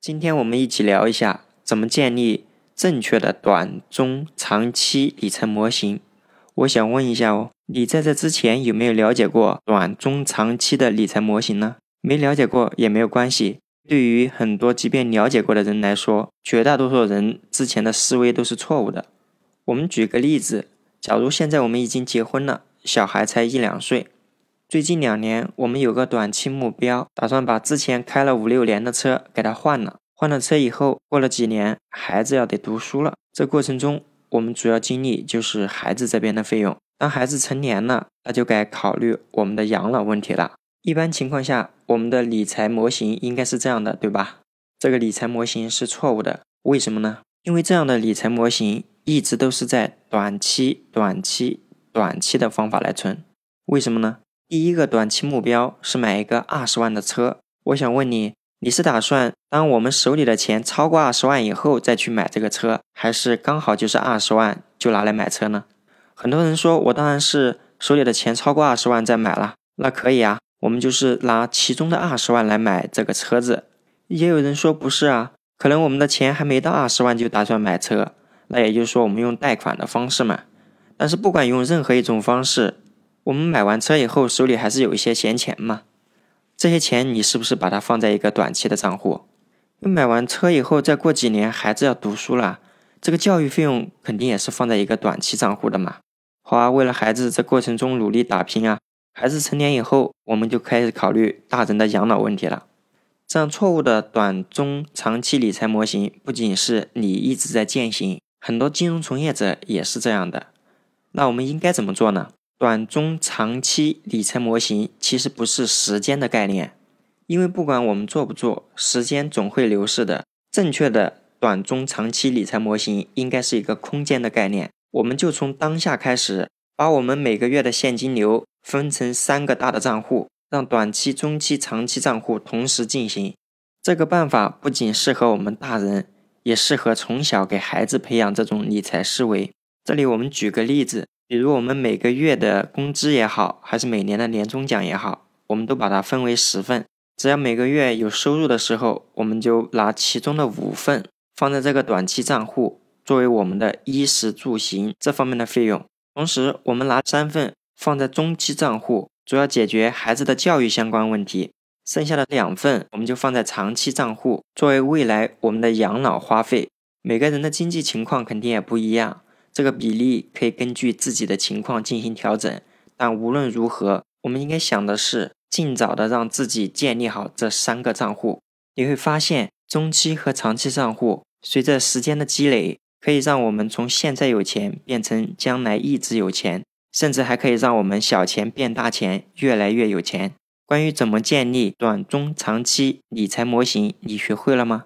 今天我们一起聊一下怎么建立正确的短、中、长期理财模型。我想问一下哦，你在这之前有没有了解过短、中、长期的理财模型呢？没了解过也没有关系。对于很多即便了解过的人来说，绝大多数人之前的思维都是错误的。我们举个例子，假如现在我们已经结婚了，小孩才一两岁。最近两年，我们有个短期目标，打算把之前开了五六年的车给它换了。换了车以后，过了几年，孩子要得读书了。这过程中，我们主要精力就是孩子这边的费用。当孩子成年了，那就该考虑我们的养老问题了。一般情况下，我们的理财模型应该是这样的，对吧？这个理财模型是错误的，为什么呢？因为这样的理财模型一直都是在短期、短期、短期的方法来存。为什么呢？第一个短期目标是买一个二十万的车。我想问你，你是打算当我们手里的钱超过二十万以后再去买这个车，还是刚好就是二十万就拿来买车呢？很多人说我当然是手里的钱超过二十万再买了，那可以啊，我们就是拿其中的二十万来买这个车子。也有人说不是啊，可能我们的钱还没到二十万就打算买车，那也就是说我们用贷款的方式嘛。但是不管用任何一种方式。我们买完车以后，手里还是有一些闲钱嘛？这些钱你是不是把它放在一个短期的账户？买完车以后，再过几年孩子要读书了，这个教育费用肯定也是放在一个短期账户的嘛？好啊，为了孩子在过程中努力打拼啊，孩子成年以后，我们就开始考虑大人的养老问题了。这样错误的短中长期理财模型，不仅是你一直在践行，很多金融从业者也是这样的。那我们应该怎么做呢？短中长期理财模型其实不是时间的概念，因为不管我们做不做，时间总会流逝的。正确的短中长期理财模型应该是一个空间的概念。我们就从当下开始，把我们每个月的现金流分成三个大的账户，让短期、中期、长期账户同时进行。这个办法不仅适合我们大人，也适合从小给孩子培养这种理财思维。这里我们举个例子。比如我们每个月的工资也好，还是每年的年终奖也好，我们都把它分为十份。只要每个月有收入的时候，我们就拿其中的五份放在这个短期账户，作为我们的衣食住行这方面的费用。同时，我们拿三份放在中期账户，主要解决孩子的教育相关问题。剩下的两份，我们就放在长期账户，作为未来我们的养老花费。每个人的经济情况肯定也不一样。这个比例可以根据自己的情况进行调整，但无论如何，我们应该想的是尽早的让自己建立好这三个账户。你会发现，中期和长期账户随着时间的积累，可以让我们从现在有钱变成将来一直有钱，甚至还可以让我们小钱变大钱，越来越有钱。关于怎么建立短中长期理财模型，你学会了吗？